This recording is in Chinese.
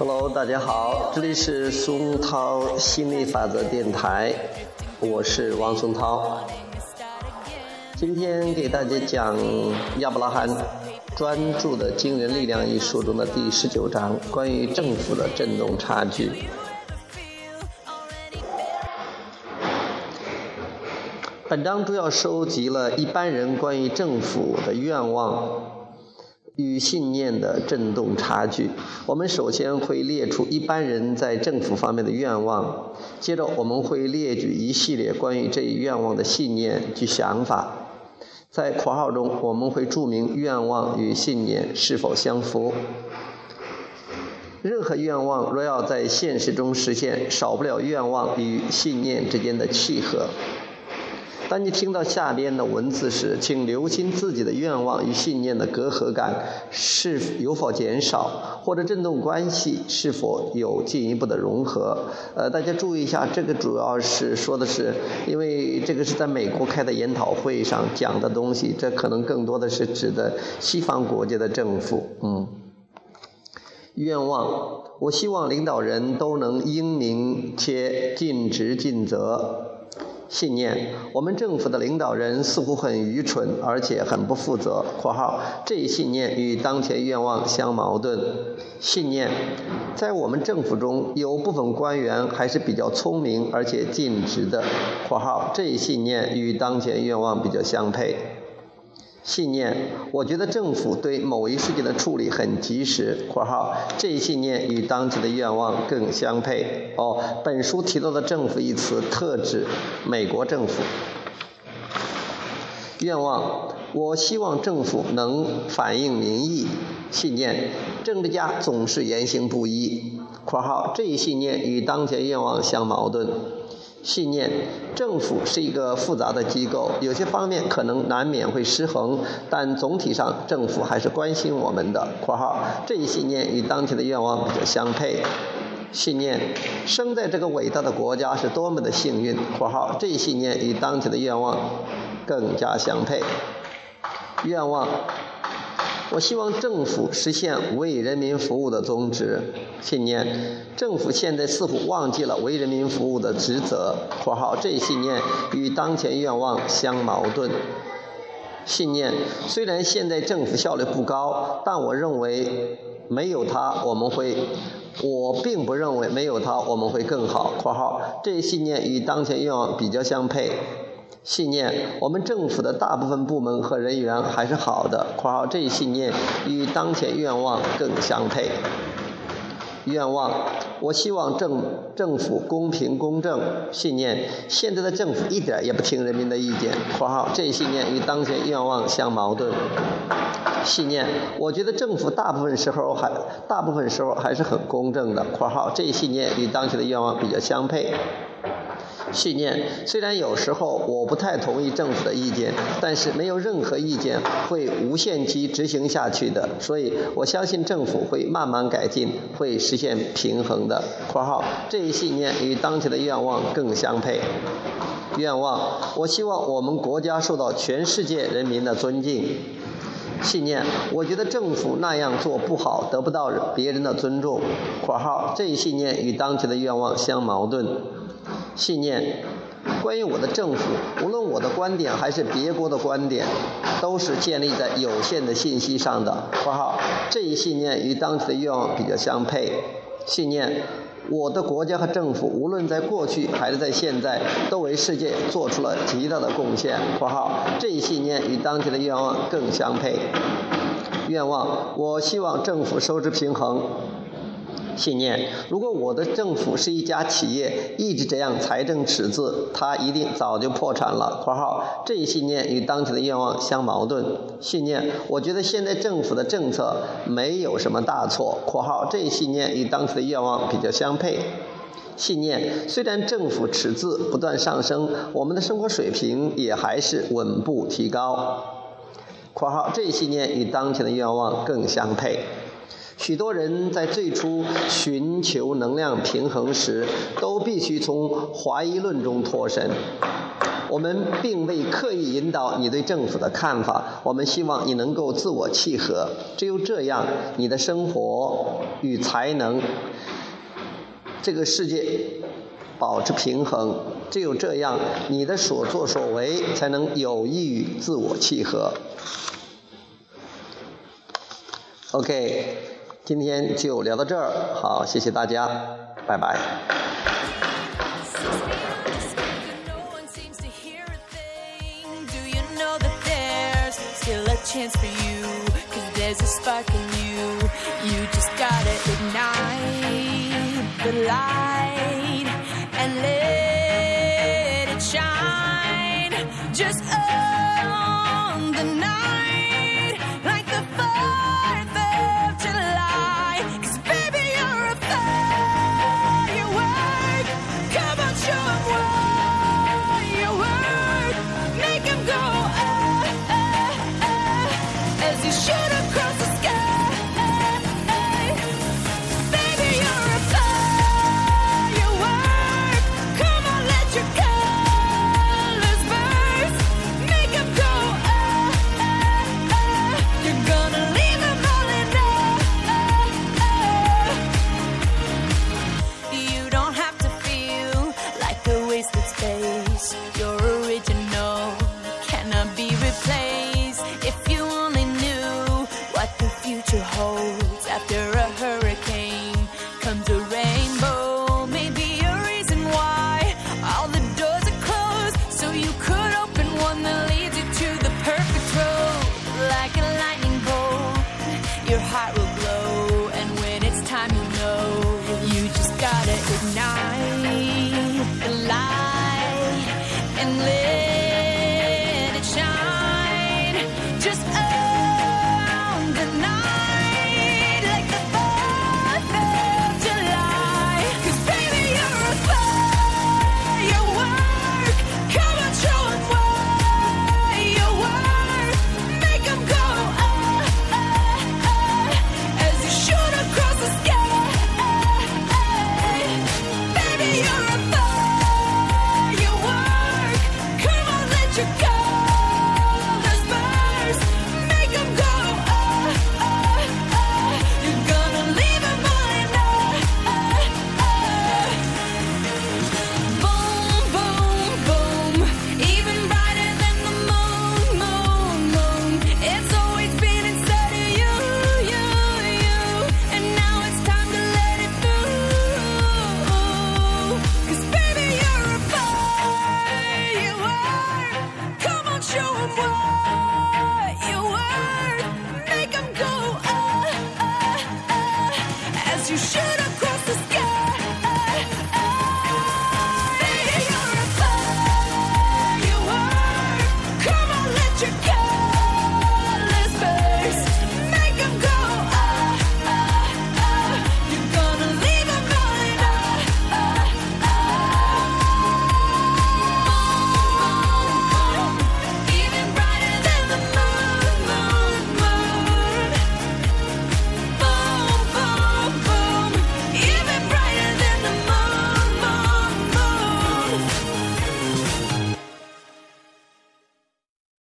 Hello，大家好，这里是松涛心理法则电台，我是王松涛。今天给大家讲亚伯拉罕专注的惊人力量一书中的第十九章，关于政府的振动差距。本章主要收集了一般人关于政府的愿望。与信念的振动差距。我们首先会列出一般人在政府方面的愿望，接着我们会列举一系列关于这一愿望的信念及想法。在括号中，我们会注明愿望与信念是否相符。任何愿望若要在现实中实现，少不了愿望与信念之间的契合。当你听到下边的文字时，请留心自己的愿望与信念的隔阂感是有否减少，或者振动关系是否有进一步的融合。呃，大家注意一下，这个主要是说的是，因为这个是在美国开的研讨会上讲的东西，这可能更多的是指的西方国家的政府。嗯，愿望，我希望领导人都能英明且尽职尽责。信念，我们政府的领导人似乎很愚蠢，而且很不负责。（括号这一信念与当前愿望相矛盾。）信念，在我们政府中有部分官员还是比较聪明而且尽职的。（括号这一信念与当前愿望比较相配。）信念，我觉得政府对某一事件的处理很及时。（括号这一信念与当前的愿望更相配。）哦，本书提到的“政府”一词特指美国政府。愿望，我希望政府能反映民意。信念，政治家总是言行不一。（括号这一信念与当前愿望相矛盾。）信念，政府是一个复杂的机构，有些方面可能难免会失衡，但总体上政府还是关心我们的。（括号这一信念与当前的愿望比较相配。）信念，生在这个伟大的国家是多么的幸运。（括号这一信念与当前的愿望更加相配。）愿望。我希望政府实现为人民服务的宗旨信念。政府现在似乎忘记了为人民服务的职责。（括号这一信念与当前愿望相矛盾。）信念虽然现在政府效率不高，但我认为没有它我们会，我并不认为没有它我们会更好。（括号这一信念与当前愿望比较相配。）信念，我们政府的大部分部门和人员还是好的。（括号这一信念与当前愿望更相配。）愿望，我希望政政府公平公正。信念，现在的政府一点也不听人民的意见。（括号这一信念与当前愿望相矛盾。）信念，我觉得政府大部分时候还大部分时候还是很公正的。（括号这一信念与当前的愿望比较相配。）信念虽然有时候我不太同意政府的意见，但是没有任何意见会无限期执行下去的，所以我相信政府会慢慢改进，会实现平衡的。（括号这一信念与当前的愿望更相配。）愿望，我希望我们国家受到全世界人民的尊敬。信念，我觉得政府那样做不好，得不到别人的尊重。（括号这一信念与当前的愿望相矛盾。）信念，关于我的政府，无论我的观点还是别国的观点，都是建立在有限的信息上的。括号这一信念与当前的愿望比较相配。信念，我的国家和政府，无论在过去还是在现在，都为世界做出了极大的贡献。括号这一信念与当前的愿望更相配。愿望，我希望政府收支平衡。信念：如果我的政府是一家企业，一直这样财政赤字，它一定早就破产了。（括号这一信念与当前的愿望相矛盾。）信念：我觉得现在政府的政策没有什么大错。（括号这一信念与当前的愿望比较相配。）信念：虽然政府赤字不断上升，我们的生活水平也还是稳步提高。（括号这一信念与当前的愿望更相配。）许多人在最初寻求能量平衡时，都必须从怀疑论中脱身。我们并未刻意引导你对政府的看法，我们希望你能够自我契合。只有这样，你的生活与才能，这个世界保持平衡。只有这样，你的所作所为才能有益于自我契合。OK，今天就聊到这儿，好，谢谢大家，拜拜。chance for you Cause there's a spark in you You just gotta ignite the light And let it shine Just on the night to hold after a hurricane.